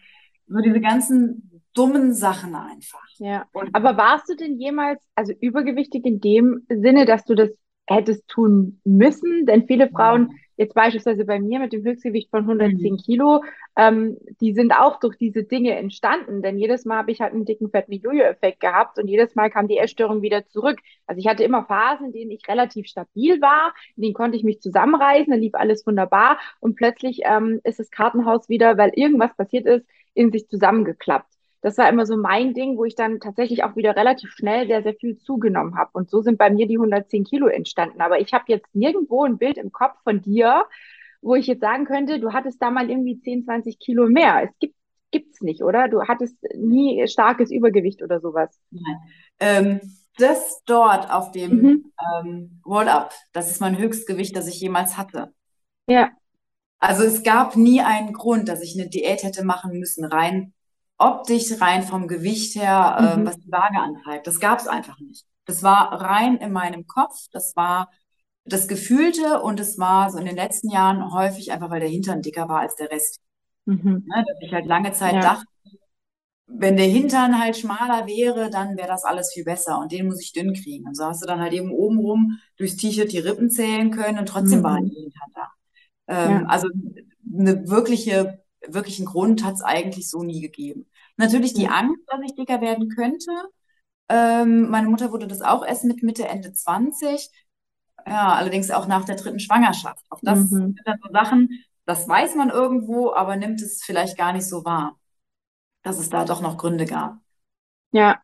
so diese ganzen dummen Sachen einfach. Ja. Und Aber warst du denn jemals, also übergewichtig in dem Sinne, dass du das hättest tun müssen? Denn viele Frauen, jetzt beispielsweise bei mir mit dem Höchstgewicht von 110 mhm. Kilo, ähm, die sind auch durch diese Dinge entstanden. Denn jedes Mal habe ich halt einen dicken Fettmilieu-Effekt gehabt und jedes Mal kam die Essstörung wieder zurück. Also ich hatte immer Phasen, in denen ich relativ stabil war, in denen konnte ich mich zusammenreißen, dann lief alles wunderbar und plötzlich ähm, ist das Kartenhaus wieder, weil irgendwas passiert ist, in sich zusammengeklappt das war immer so mein Ding, wo ich dann tatsächlich auch wieder relativ schnell sehr, sehr viel zugenommen habe. Und so sind bei mir die 110 Kilo entstanden. Aber ich habe jetzt nirgendwo ein Bild im Kopf von dir, wo ich jetzt sagen könnte, du hattest da mal irgendwie 10, 20 Kilo mehr. Es gibt gibt's nicht, oder? Du hattest nie starkes Übergewicht oder sowas. Nein. Ähm, das dort auf dem mhm. ähm, Roll-Up, das ist mein Höchstgewicht, das ich jemals hatte. Ja. Also es gab nie einen Grund, dass ich eine Diät hätte machen müssen, rein optisch rein vom Gewicht her, äh, mhm. was die Waage antreibt. Das gab es einfach nicht. Das war rein in meinem Kopf, das war das Gefühlte und es war so in den letzten Jahren häufig einfach, weil der Hintern dicker war als der Rest. Mhm. Ne, dass ich halt lange Zeit ja. dachte, wenn der Hintern halt schmaler wäre, dann wäre das alles viel besser und den muss ich dünn kriegen. Und so hast du dann halt eben obenrum durchs T-Shirt die Rippen zählen können und trotzdem mhm. war die Hintern da. Ähm, ja. Also eine wirkliche wirklichen Grund hat es eigentlich so nie gegeben. Natürlich die Angst, dass ich dicker werden könnte. Ähm, meine Mutter wurde das auch erst mit Mitte, Ende 20. Ja, allerdings auch nach der dritten Schwangerschaft. Auch das mhm. sind dann so Sachen, das weiß man irgendwo, aber nimmt es vielleicht gar nicht so wahr, dass es da doch noch Gründe gab. Ja.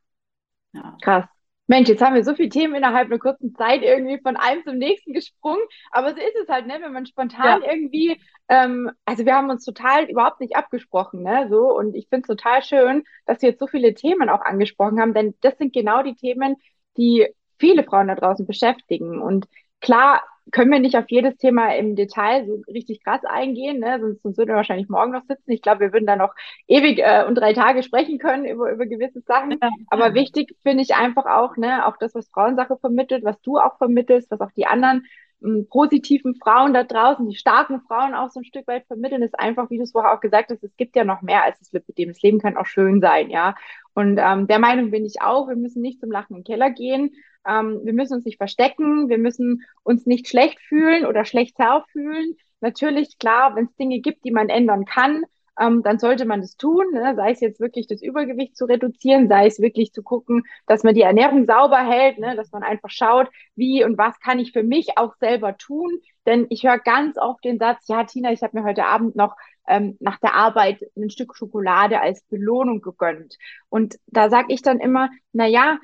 ja. Krass. Mensch, jetzt haben wir so viele Themen innerhalb einer kurzen Zeit irgendwie von einem zum nächsten gesprungen. Aber so ist es halt, ne? Wenn man spontan ja. irgendwie, ähm, also wir haben uns total überhaupt nicht abgesprochen, ne? So, und ich finde es total schön, dass wir jetzt so viele Themen auch angesprochen haben, denn das sind genau die Themen, die viele Frauen da draußen beschäftigen. Und klar, können wir nicht auf jedes Thema im Detail so richtig krass eingehen, ne? sonst, sonst würden wir wahrscheinlich morgen noch sitzen. Ich glaube, wir würden da noch ewig äh, und drei Tage sprechen können über, über gewisse Sachen. Aber wichtig finde ich einfach auch, ne, auch das, was Frauensache vermittelt, was du auch vermittelst, was auch die anderen m, positiven Frauen da draußen, die starken Frauen auch so ein Stück weit vermitteln, ist einfach, wie du es vorher auch gesagt hast, es gibt ja noch mehr als das Lipidem. Das Leben kann auch schön sein, ja. Und ähm, der Meinung bin ich auch, wir müssen nicht zum Lachen im Keller gehen, ähm, wir müssen uns nicht verstecken, wir müssen uns nicht schlecht fühlen oder schlechter fühlen. Natürlich, klar, wenn es Dinge gibt, die man ändern kann, ähm, dann sollte man das tun. Ne? Sei es jetzt wirklich das Übergewicht zu reduzieren, sei es wirklich zu gucken, dass man die Ernährung sauber hält, ne? dass man einfach schaut, wie und was kann ich für mich auch selber tun. Denn ich höre ganz oft den Satz, ja, Tina, ich habe mir heute Abend noch ähm, nach der Arbeit ein Stück Schokolade als Belohnung gegönnt. Und da sage ich dann immer, na ja,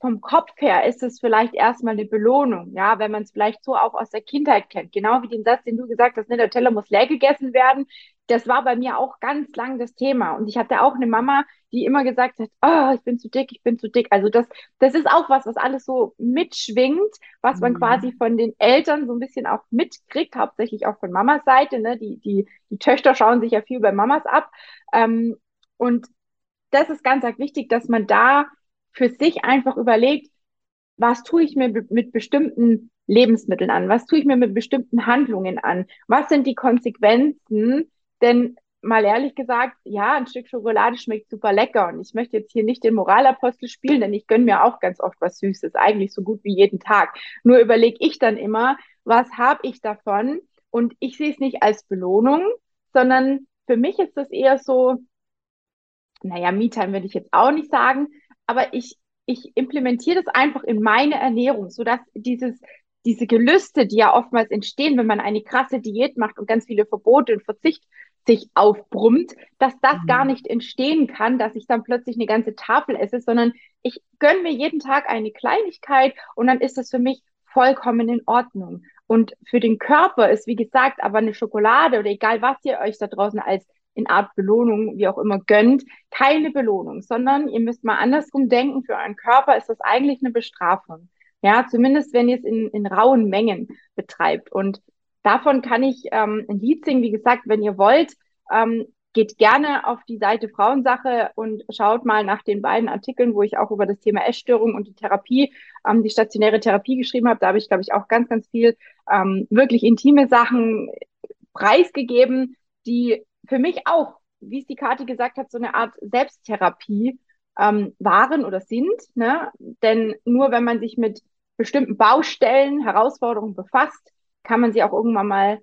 vom Kopf her ist es vielleicht erstmal eine Belohnung, ja, wenn man es vielleicht so auch aus der Kindheit kennt. Genau wie den Satz, den du gesagt hast, ne, der Teller muss leer gegessen werden. Das war bei mir auch ganz lang das Thema. Und ich hatte auch eine Mama, die immer gesagt hat, oh, ich bin zu dick, ich bin zu dick. Also das, das ist auch was, was alles so mitschwingt, was man mhm. quasi von den Eltern so ein bisschen auch mitkriegt, hauptsächlich auch von Mamas Seite. Ne? Die, die, die Töchter schauen sich ja viel bei Mamas ab. Ähm, und das ist ganz, ganz wichtig, dass man da für sich einfach überlegt, was tue ich mir mit bestimmten Lebensmitteln an? Was tue ich mir mit bestimmten Handlungen an? Was sind die Konsequenzen? Denn mal ehrlich gesagt, ja, ein Stück Schokolade schmeckt super lecker und ich möchte jetzt hier nicht den Moralapostel spielen, denn ich gönne mir auch ganz oft was Süßes, eigentlich so gut wie jeden Tag. Nur überlege ich dann immer, was habe ich davon? Und ich sehe es nicht als Belohnung, sondern für mich ist das eher so, naja, Me-Time würde ich jetzt auch nicht sagen, aber ich, ich implementiere das einfach in meine Ernährung, sodass dieses, diese Gelüste, die ja oftmals entstehen, wenn man eine krasse Diät macht und ganz viele Verbote und Verzicht sich aufbrummt, dass das mhm. gar nicht entstehen kann, dass ich dann plötzlich eine ganze Tafel esse, sondern ich gönne mir jeden Tag eine Kleinigkeit und dann ist das für mich vollkommen in Ordnung. Und für den Körper ist, wie gesagt, aber eine Schokolade oder egal was ihr euch da draußen als in Art Belohnung, wie auch immer, gönnt, keine Belohnung, sondern ihr müsst mal andersrum denken, für euren Körper ist das eigentlich eine Bestrafung. Ja, zumindest wenn ihr es in, in rauen Mengen betreibt. Und davon kann ich ähm, ein Lied singen, wie gesagt, wenn ihr wollt, ähm, geht gerne auf die Seite Frauensache und schaut mal nach den beiden Artikeln, wo ich auch über das Thema Essstörung und die Therapie, ähm, die stationäre Therapie geschrieben habe. Da habe ich, glaube ich, auch ganz, ganz viel ähm, wirklich intime Sachen preisgegeben, die für mich auch wie es die Kati gesagt hat, so eine Art Selbsttherapie ähm, waren oder sind. Ne? Denn nur wenn man sich mit bestimmten Baustellen, Herausforderungen befasst, kann man sie auch irgendwann mal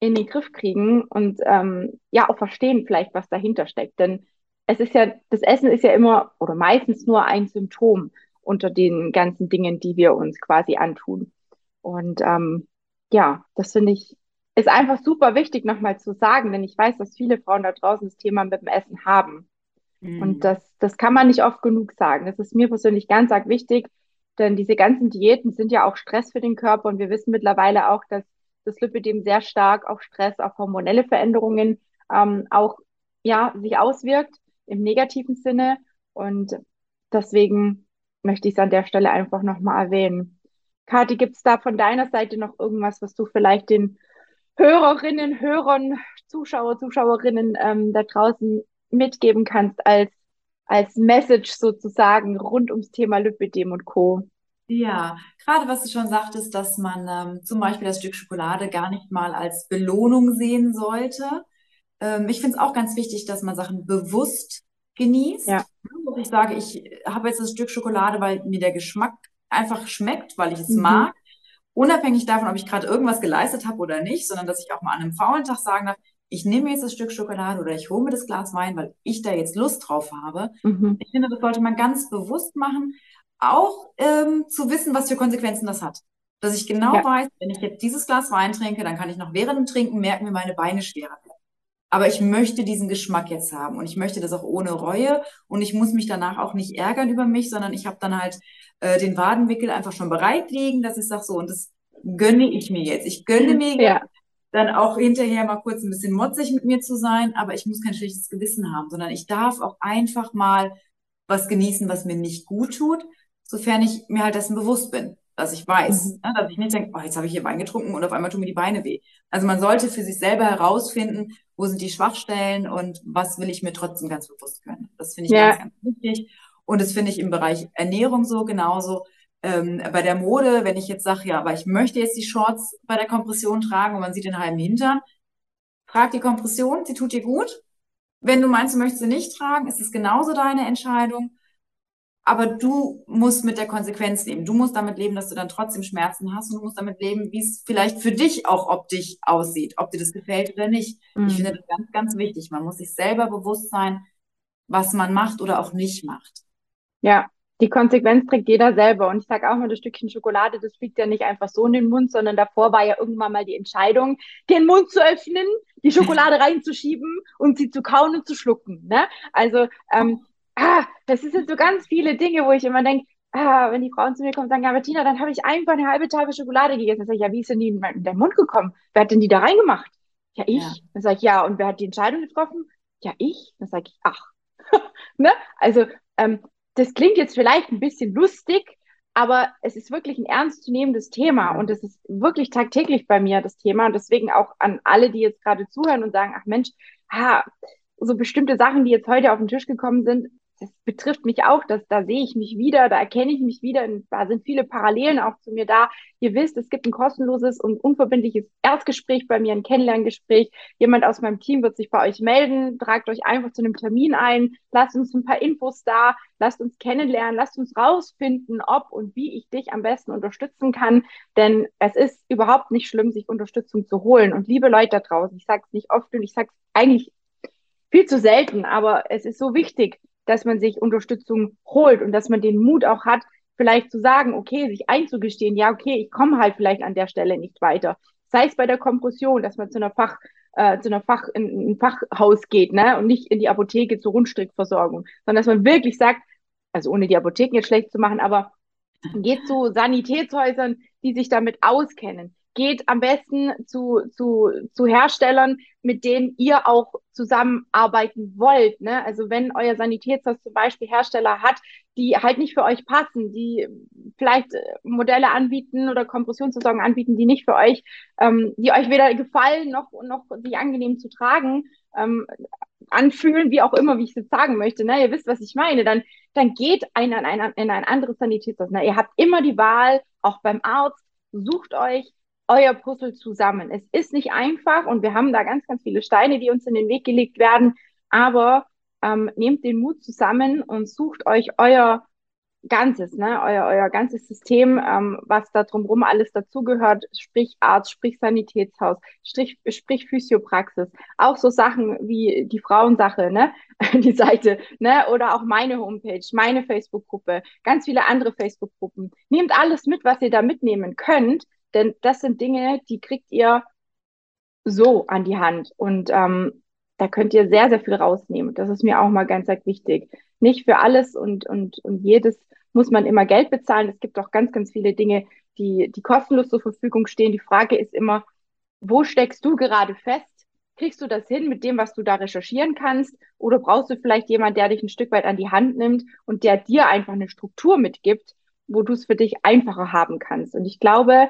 in den Griff kriegen und ähm, ja auch verstehen vielleicht, was dahinter steckt. Denn es ist ja, das Essen ist ja immer oder meistens nur ein Symptom unter den ganzen Dingen, die wir uns quasi antun. Und ähm, ja, das finde ich, ist einfach super wichtig nochmal zu sagen, denn ich weiß, dass viele Frauen da draußen das Thema mit dem Essen haben. Mhm. Und das, das kann man nicht oft genug sagen. Das ist mir persönlich ganz arg wichtig, denn diese ganzen Diäten sind ja auch Stress für den Körper und wir wissen mittlerweile auch, dass das Lipidem sehr stark auf Stress, auf hormonelle Veränderungen ähm, auch ja, sich auswirkt im negativen Sinne. Und deswegen möchte ich es an der Stelle einfach nochmal erwähnen. Kathi, gibt es da von deiner Seite noch irgendwas, was du vielleicht den Hörerinnen, Hörern, Zuschauer, Zuschauerinnen ähm, da draußen mitgeben kannst als, als Message sozusagen rund ums Thema Lipidem und Co. Ja, gerade was du schon sagtest, dass man ähm, zum Beispiel das Stück Schokolade gar nicht mal als Belohnung sehen sollte. Ähm, ich finde es auch ganz wichtig, dass man Sachen bewusst genießt. Ja. Ich sage, ich habe jetzt das Stück Schokolade, weil mir der Geschmack einfach schmeckt, weil ich es mhm. mag. Unabhängig davon, ob ich gerade irgendwas geleistet habe oder nicht, sondern dass ich auch mal an einem faulen Tag sagen darf, ich nehme jetzt das Stück Schokolade oder ich hole mir das Glas Wein, weil ich da jetzt Lust drauf habe. Mhm. Ich finde, das sollte man ganz bewusst machen, auch ähm, zu wissen, was für Konsequenzen das hat. Dass ich genau ja. weiß, wenn ich jetzt dieses Glas Wein trinke, dann kann ich noch während dem Trinken merken, wie meine Beine schwerer werden. Aber ich möchte diesen Geschmack jetzt haben und ich möchte das auch ohne Reue und ich muss mich danach auch nicht ärgern über mich, sondern ich habe dann halt äh, den Wadenwickel einfach schon bereit liegen, dass ich sage so und das gönne ich mir jetzt. Ich gönne mir ja dann auch hinterher mal kurz ein bisschen motzig mit mir zu sein, aber ich muss kein schlechtes Gewissen haben, sondern ich darf auch einfach mal was genießen, was mir nicht gut tut, sofern ich mir halt dessen bewusst bin, dass ich weiß, mhm. ne, dass ich nicht denke, oh, jetzt habe ich hier Wein getrunken und auf einmal tun mir die Beine weh. Also man sollte für sich selber herausfinden, wo sind die Schwachstellen und was will ich mir trotzdem ganz bewusst können. Das finde ich ja. ganz, ganz wichtig. Und das finde ich im Bereich Ernährung so genauso ähm, bei der Mode, wenn ich jetzt sage, ja, aber ich möchte jetzt die Shorts bei der Kompression tragen und man sieht den halben Hintern, frag die Kompression, sie tut dir gut. Wenn du meinst, du möchtest sie nicht tragen, ist es genauso deine Entscheidung. Aber du musst mit der Konsequenz leben. Du musst damit leben, dass du dann trotzdem Schmerzen hast und du musst damit leben, wie es vielleicht für dich auch optisch aussieht, ob dir das gefällt oder nicht. Mhm. Ich finde das ganz, ganz wichtig. Man muss sich selber bewusst sein, was man macht oder auch nicht macht. Ja, die Konsequenz trägt jeder selber. Und ich sage auch mal, das Stückchen Schokolade, das fliegt ja nicht einfach so in den Mund, sondern davor war ja irgendwann mal die Entscheidung, den Mund zu öffnen, die Schokolade reinzuschieben und sie zu kauen und zu schlucken. Ne? Also, ähm, ah, das sind so ganz viele Dinge, wo ich immer denke, ah, wenn die Frauen zu mir kommen und sagen, ja, Bettina, dann habe ich einfach eine halbe Tafel Schokolade gegessen. Dann sage ich, ja, wie ist denn die in den Mund gekommen? Wer hat denn die da reingemacht? Ja, ich. Ja. Dann sage ich, ja, und wer hat die Entscheidung getroffen? Ja, ich. Dann sage ich, ach. ne? Also, ähm, das klingt jetzt vielleicht ein bisschen lustig, aber es ist wirklich ein ernstzunehmendes Thema und es ist wirklich tagtäglich bei mir das Thema und deswegen auch an alle, die jetzt gerade zuhören und sagen, ach Mensch, ha, so bestimmte Sachen, die jetzt heute auf den Tisch gekommen sind, das betrifft mich auch, dass da sehe ich mich wieder, da erkenne ich mich wieder, da sind viele Parallelen auch zu mir da. Ihr wisst, es gibt ein kostenloses und unverbindliches Erstgespräch bei mir, ein Kennenlerngespräch. Jemand aus meinem Team wird sich bei euch melden, tragt euch einfach zu einem Termin ein, lasst uns ein paar Infos da, lasst uns kennenlernen, lasst uns rausfinden, ob und wie ich dich am besten unterstützen kann, denn es ist überhaupt nicht schlimm, sich Unterstützung zu holen. Und liebe Leute da draußen, ich sage es nicht oft und ich sage es eigentlich viel zu selten, aber es ist so wichtig, dass man sich Unterstützung holt und dass man den Mut auch hat, vielleicht zu sagen, okay, sich einzugestehen, ja, okay, ich komme halt vielleicht an der Stelle nicht weiter. Sei es bei der Kompression, dass man zu einer Fach, äh, zu einer Fach, in, ein Fachhaus geht, ne, und nicht in die Apotheke zur Rundstrickversorgung, sondern dass man wirklich sagt, also ohne die Apotheken jetzt schlecht zu machen, aber geht zu Sanitätshäusern, die sich damit auskennen geht am besten zu, zu, zu Herstellern, mit denen ihr auch zusammenarbeiten wollt. Ne? Also wenn euer Sanitätshaus zum Beispiel Hersteller hat, die halt nicht für euch passen, die vielleicht äh, Modelle anbieten oder Kompressionsversorgung anbieten, die nicht für euch, ähm, die euch weder gefallen noch, noch sich angenehm zu tragen, ähm, anfühlen, wie auch immer, wie ich es jetzt sagen möchte. Ne? Ihr wisst, was ich meine. Dann, dann geht einer in ein, in ein anderes Sanitätshaus. Ne? Ihr habt immer die Wahl, auch beim Arzt, sucht euch euer Puzzle zusammen. Es ist nicht einfach und wir haben da ganz, ganz viele Steine, die uns in den Weg gelegt werden, aber ähm, nehmt den Mut zusammen und sucht euch euer Ganzes, ne, euer, euer ganzes System, ähm, was da drumherum alles dazugehört, sprich Arzt, sprich Sanitätshaus, sprich, sprich Physiopraxis, auch so Sachen wie die Frauensache, ne, die Seite, ne, oder auch meine Homepage, meine Facebook-Gruppe, ganz viele andere Facebook-Gruppen. Nehmt alles mit, was ihr da mitnehmen könnt, denn das sind Dinge, die kriegt ihr so an die Hand und ähm, da könnt ihr sehr, sehr viel rausnehmen. Das ist mir auch mal ganz, ganz wichtig. Nicht für alles und, und, und jedes muss man immer Geld bezahlen. Es gibt auch ganz, ganz viele Dinge, die, die kostenlos zur Verfügung stehen. Die Frage ist immer, wo steckst du gerade fest? Kriegst du das hin mit dem, was du da recherchieren kannst? Oder brauchst du vielleicht jemand, der dich ein Stück weit an die Hand nimmt und der dir einfach eine Struktur mitgibt, wo du es für dich einfacher haben kannst? Und ich glaube,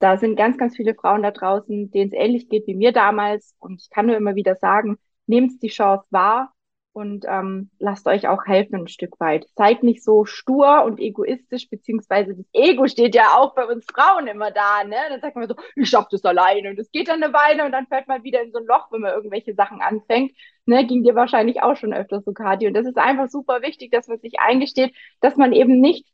da sind ganz, ganz viele Frauen da draußen, denen es ähnlich geht wie mir damals. Und ich kann nur immer wieder sagen, nehmt die Chance wahr, und ähm, lasst euch auch helfen ein Stück weit. Seid nicht so stur und egoistisch, beziehungsweise das Ego steht ja auch bei uns Frauen immer da, ne? Dann sagt man so, ich schaff das alleine und es geht dann eine Weile und dann fällt man wieder in so ein Loch, wenn man irgendwelche Sachen anfängt. Ne? Ging dir wahrscheinlich auch schon öfters so, Kati. Und das ist einfach super wichtig, dass man sich eingesteht, dass man eben nicht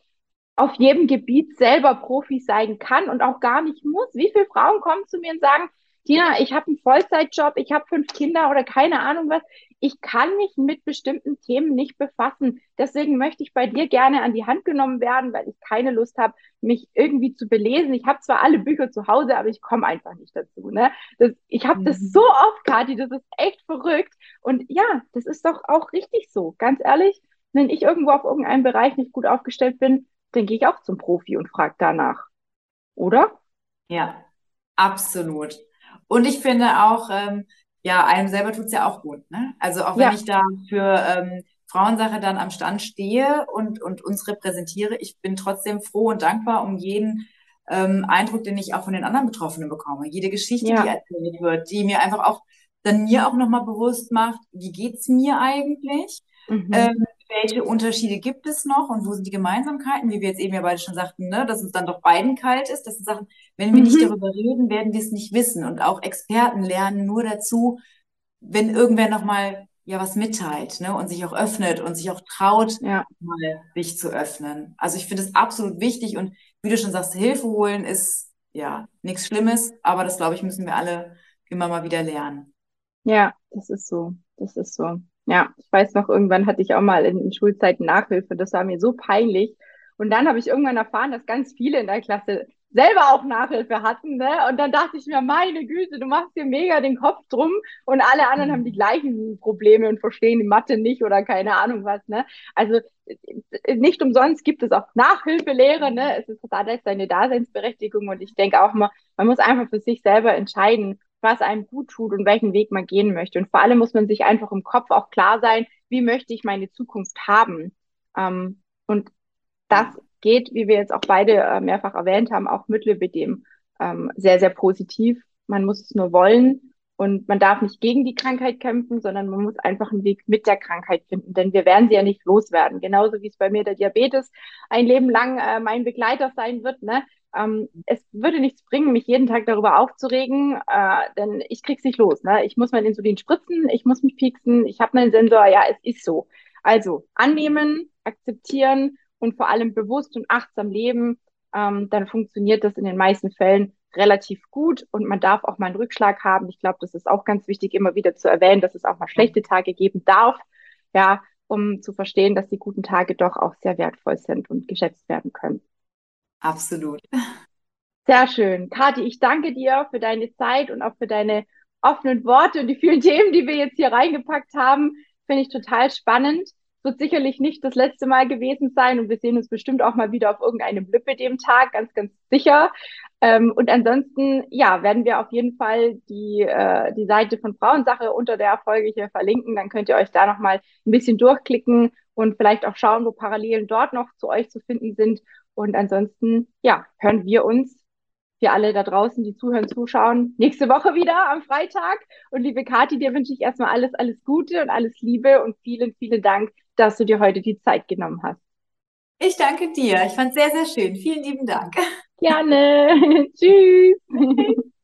auf jedem Gebiet selber Profi sein kann und auch gar nicht muss. Wie viele Frauen kommen zu mir und sagen, Tina, ich habe einen Vollzeitjob, ich habe fünf Kinder oder keine Ahnung was. Ich kann mich mit bestimmten Themen nicht befassen. Deswegen möchte ich bei dir gerne an die Hand genommen werden, weil ich keine Lust habe, mich irgendwie zu belesen. Ich habe zwar alle Bücher zu Hause, aber ich komme einfach nicht dazu. Ne? Das, ich habe mhm. das so oft, Kathi, das ist echt verrückt. Und ja, das ist doch auch richtig so. Ganz ehrlich, wenn ich irgendwo auf irgendeinem Bereich nicht gut aufgestellt bin, dann gehe ich auch zum Profi und frage danach. Oder? Ja, absolut. Und ich finde auch, ähm, ja, einem selber tut es ja auch gut. Ne? Also auch wenn ja. ich da für ähm, Frauensache dann am Stand stehe und, und uns repräsentiere, ich bin trotzdem froh und dankbar um jeden ähm, Eindruck, den ich auch von den anderen Betroffenen bekomme. Jede Geschichte, ja. die erzählt wird, die mir einfach auch dann mir auch nochmal bewusst macht, wie geht's mir eigentlich? Mhm. Ähm, welche Unterschiede gibt es noch und wo sind die Gemeinsamkeiten, wie wir jetzt eben ja beide schon sagten, ne, dass es dann doch beiden kalt ist. Das sind Sachen, wenn wir mhm. nicht darüber reden, werden wir es nicht wissen. Und auch Experten lernen nur dazu, wenn irgendwer nochmal ja was mitteilt ne, und sich auch öffnet und sich auch traut, ja. mal sich zu öffnen. Also ich finde es absolut wichtig und wie du schon sagst, Hilfe holen ist ja nichts Schlimmes, aber das glaube ich, müssen wir alle immer mal wieder lernen. Ja, das ist so. Das ist so. Ja, ich weiß noch, irgendwann hatte ich auch mal in, in Schulzeiten Nachhilfe. Das war mir so peinlich. Und dann habe ich irgendwann erfahren, dass ganz viele in der Klasse selber auch Nachhilfe hatten. Ne? Und dann dachte ich mir, meine Güte, du machst dir mega den Kopf drum und alle anderen haben die gleichen Probleme und verstehen die Mathe nicht oder keine Ahnung was. Ne? Also nicht umsonst gibt es auch Nachhilfelehre. Ne? Es ist alles seine Daseinsberechtigung und ich denke auch mal, man muss einfach für sich selber entscheiden, was einem gut tut und welchen Weg man gehen möchte. Und vor allem muss man sich einfach im Kopf auch klar sein, wie möchte ich meine Zukunft haben. Ähm, und das geht, wie wir jetzt auch beide äh, mehrfach erwähnt haben, auch mit Lipidem ähm, sehr, sehr positiv. Man muss es nur wollen und man darf nicht gegen die Krankheit kämpfen, sondern man muss einfach einen Weg mit der Krankheit finden, denn wir werden sie ja nicht loswerden. Genauso wie es bei mir der Diabetes ein Leben lang äh, mein Begleiter sein wird. Ne? Ähm, es würde nichts bringen, mich jeden Tag darüber aufzuregen, äh, denn ich krieg's nicht los. Ne? Ich muss mein Insulin spritzen, ich muss mich pieksen, ich habe meinen Sensor, ja, es ist so. Also annehmen, akzeptieren und vor allem bewusst und achtsam leben, ähm, dann funktioniert das in den meisten Fällen relativ gut und man darf auch mal einen Rückschlag haben. Ich glaube, das ist auch ganz wichtig, immer wieder zu erwähnen, dass es auch mal schlechte Tage geben darf, ja, um zu verstehen, dass die guten Tage doch auch sehr wertvoll sind und geschätzt werden können. Absolut. Sehr schön. Kathi, ich danke dir für deine Zeit und auch für deine offenen Worte und die vielen Themen, die wir jetzt hier reingepackt haben. Finde ich total spannend. Wird sicherlich nicht das letzte Mal gewesen sein und wir sehen uns bestimmt auch mal wieder auf irgendeinem Blippe dem Tag, ganz, ganz sicher. Ähm, und ansonsten, ja, werden wir auf jeden Fall die, äh, die Seite von Frauensache unter der Folge hier verlinken. Dann könnt ihr euch da nochmal ein bisschen durchklicken und vielleicht auch schauen, wo Parallelen dort noch zu euch zu finden sind. Und ansonsten, ja, hören wir uns, wir alle da draußen, die zuhören, zuschauen, nächste Woche wieder am Freitag. Und liebe Kathi, dir wünsche ich erstmal alles, alles Gute und alles Liebe und vielen, vielen Dank, dass du dir heute die Zeit genommen hast. Ich danke dir. Ich fand es sehr, sehr schön. Vielen lieben Dank. Gerne. Tschüss.